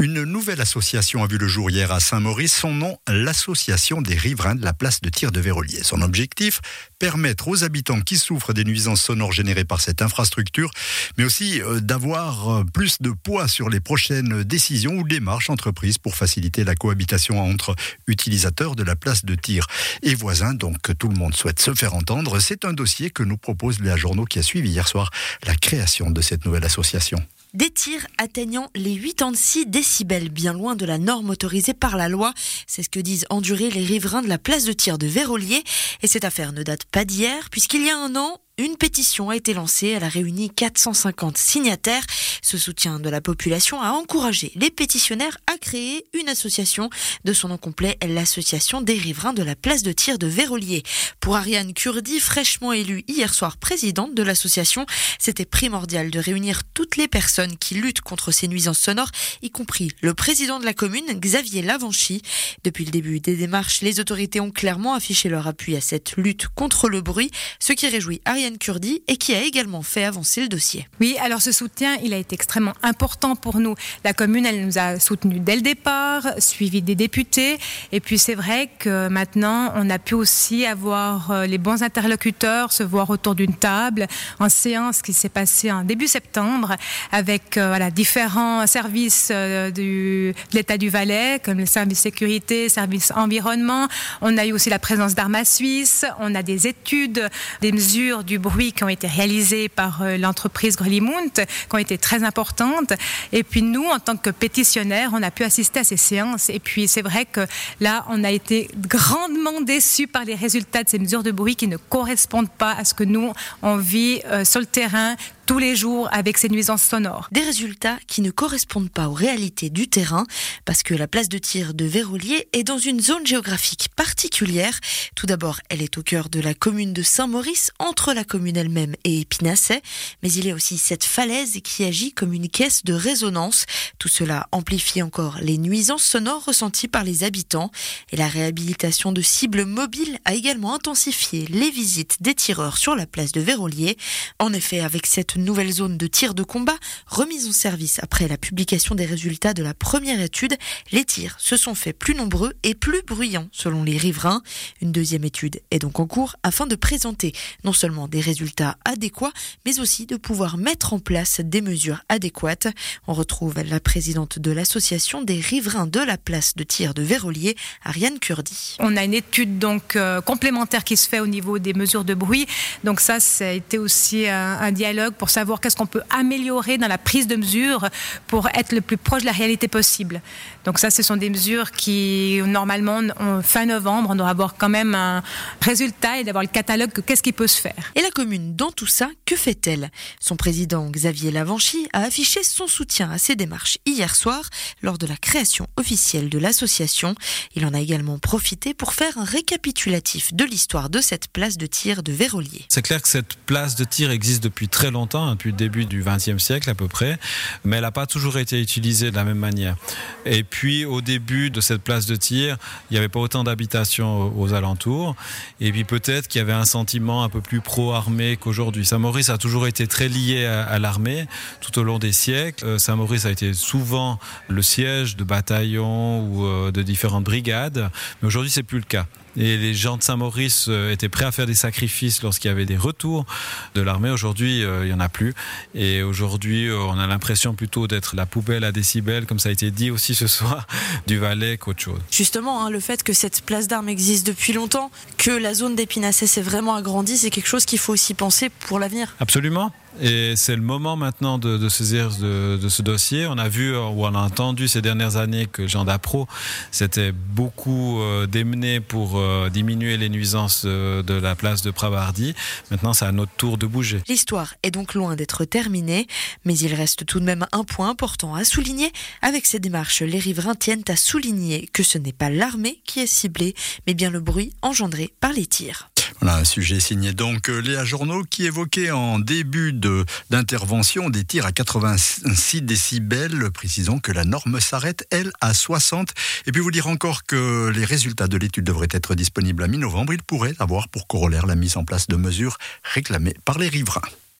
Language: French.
Une nouvelle association a vu le jour hier à Saint-Maurice. Son nom, l'Association des riverains de la place de tir de Vérolier. Son objectif, permettre aux habitants qui souffrent des nuisances sonores générées par cette infrastructure, mais aussi euh, d'avoir euh, plus de poids sur les prochaines décisions ou démarches entreprises pour faciliter la cohabitation entre utilisateurs de la place de tir et voisins. Donc tout le monde souhaite se faire entendre. C'est un dossier que nous propose Léa Journaux qui a suivi hier soir la création de cette nouvelle association. Des tirs atteignant les 86 décibels, bien loin de la norme autorisée par la loi. C'est ce que disent endurer les riverains de la place de tir de Vérolier. Et cette affaire ne date pas d'hier, puisqu'il y a un an, une pétition a été lancée, elle a réuni 450 signataires. Ce soutien de la population a encouragé les pétitionnaires à créer une association de son nom complet, l'association des riverains de la place de tir de Vérolier. Pour Ariane Kurdi, fraîchement élue hier soir présidente de l'association, c'était primordial de réunir toutes les personnes qui luttent contre ces nuisances sonores, y compris le président de la commune, Xavier Lavanchy. Depuis le début des démarches, les autorités ont clairement affiché leur appui à cette lutte contre le bruit, ce qui réjouit Ariane Kurdi et qui a également fait avancer le dossier. Oui, alors ce soutien, il a été extrêmement important pour nous. La commune, elle nous a soutenus dès le départ, suivi des députés. Et puis c'est vrai que maintenant, on a pu aussi avoir euh, les bons interlocuteurs, se voir autour d'une table en séance qui s'est passée en début septembre avec euh, différents services euh, de l'État du Valais, comme le service sécurité, service environnement. On a eu aussi la présence d'Arma Suisse. On a des études, des mesures du bruit qui ont été réalisés par euh, l'entreprise Grelimount, qui ont été très importantes. Et puis nous, en tant que pétitionnaires, on a pu assister à ces séances. Et puis c'est vrai que là, on a été grandement déçus par les résultats de ces mesures de bruit qui ne correspondent pas à ce que nous, on vit euh, sur le terrain tous les jours avec ces nuisances sonores. Des résultats qui ne correspondent pas aux réalités du terrain, parce que la place de tir de Vérolier est dans une zone géographique particulière. Tout d'abord, elle est au cœur de la commune de Saint-Maurice, entre la commune elle-même et Épinasset, mais il y a aussi cette falaise qui agit comme une caisse de résonance. Tout cela amplifie encore les nuisances sonores ressenties par les habitants, et la réhabilitation de cibles mobiles a également intensifié les visites des tireurs sur la place de Vérolier. En effet, avec cette nouvelle zone de tir de combat remise en service après la publication des résultats de la première étude, les tirs se sont faits plus nombreux et plus bruyants selon les riverains. Une deuxième étude est donc en cours afin de présenter non seulement des résultats adéquats, mais aussi de pouvoir mettre en place des mesures adéquates. On retrouve la présidente de l'association des riverains de la place de tir de Vérolier, Ariane Kurdi. On a une étude donc euh, complémentaire qui se fait au niveau des mesures de bruit. Donc ça, ça a été aussi un, un dialogue pour savoir qu'est-ce qu'on peut améliorer dans la prise de mesures pour être le plus proche de la réalité possible. Donc ça, ce sont des mesures qui, normalement, fin novembre, on doit avoir quand même un résultat et d'avoir le catalogue de qu'est-ce qui peut se faire. Et la commune, dans tout ça, que fait-elle? Son président, Xavier Lavanchy, a affiché son soutien à ces démarches hier soir lors de la création officielle de l'association. Il en a également profité pour faire un récapitulatif de l'histoire de cette place de tir de Vérolier. C'est clair que cette place de tir existe depuis très longtemps Depuis le début du XXe siècle à peu près, mais elle n'a pas toujours été utilisée de la même manière. Et puis au début de cette place de tir, il n'y avait pas autant d'habitations aux alentours, et puis peut-être qu'il y avait un sentiment un peu plus pro-armée qu'aujourd'hui. Saint-Maurice a toujours été très lié à, l'armée tout au long des siècles. Euh, Saint-Maurice a été souvent le siège de bataillons ou euh, de différentes brigades, mais aujourd'hui c'est plus le cas. Et les gens de Saint-Maurice euh, étaient prêts à faire des sacrifices lorsqu'il y avait des retours de l'armée. Aujourd'hui, il n'y en a plus. Et aujourd'hui, euh, on a l'impression plutôt d'être la poubelle à décibels, comme ça a été dit aussi ce soir, du Valais qu'autre chose. Justement, hein, le fait que cette place d'armes existe depuis longtemps, que la zone d'Épinasset s'est vraiment agrandie, c'est quelque chose qu'il faut aussi penser pour l'avenir. Absolument. Et c'est le moment maintenant de, de saisir de, de, ce dossier. On a vu ou on a entendu ces dernières années que Jean Dapro s'était beaucoup euh, démené pour euh, diminuer les nuisances euh, de la place de Pravardi. Maintenant, c'est à notre tour de bouger. L'histoire est donc loin d'être terminée, mais il reste tout de même un point important à souligner. Avec ces démarches, les riverains tiennent à souligner que ce n'est pas l'armée qui est ciblée, mais bien le bruit engendré par les tirs. Voilà un sujet signé donc Léa Journaux qui évoquait en début d'intervention des tirs à 86 décibels. Précisons que la norme s'arrête, elle, à 60. Et puis vous dire encore que les résultats de l'étude devraient être disponibles à mi-novembre. Il pourrait avoir pour corollaire la mise en place de mesures réclamées par les riverains.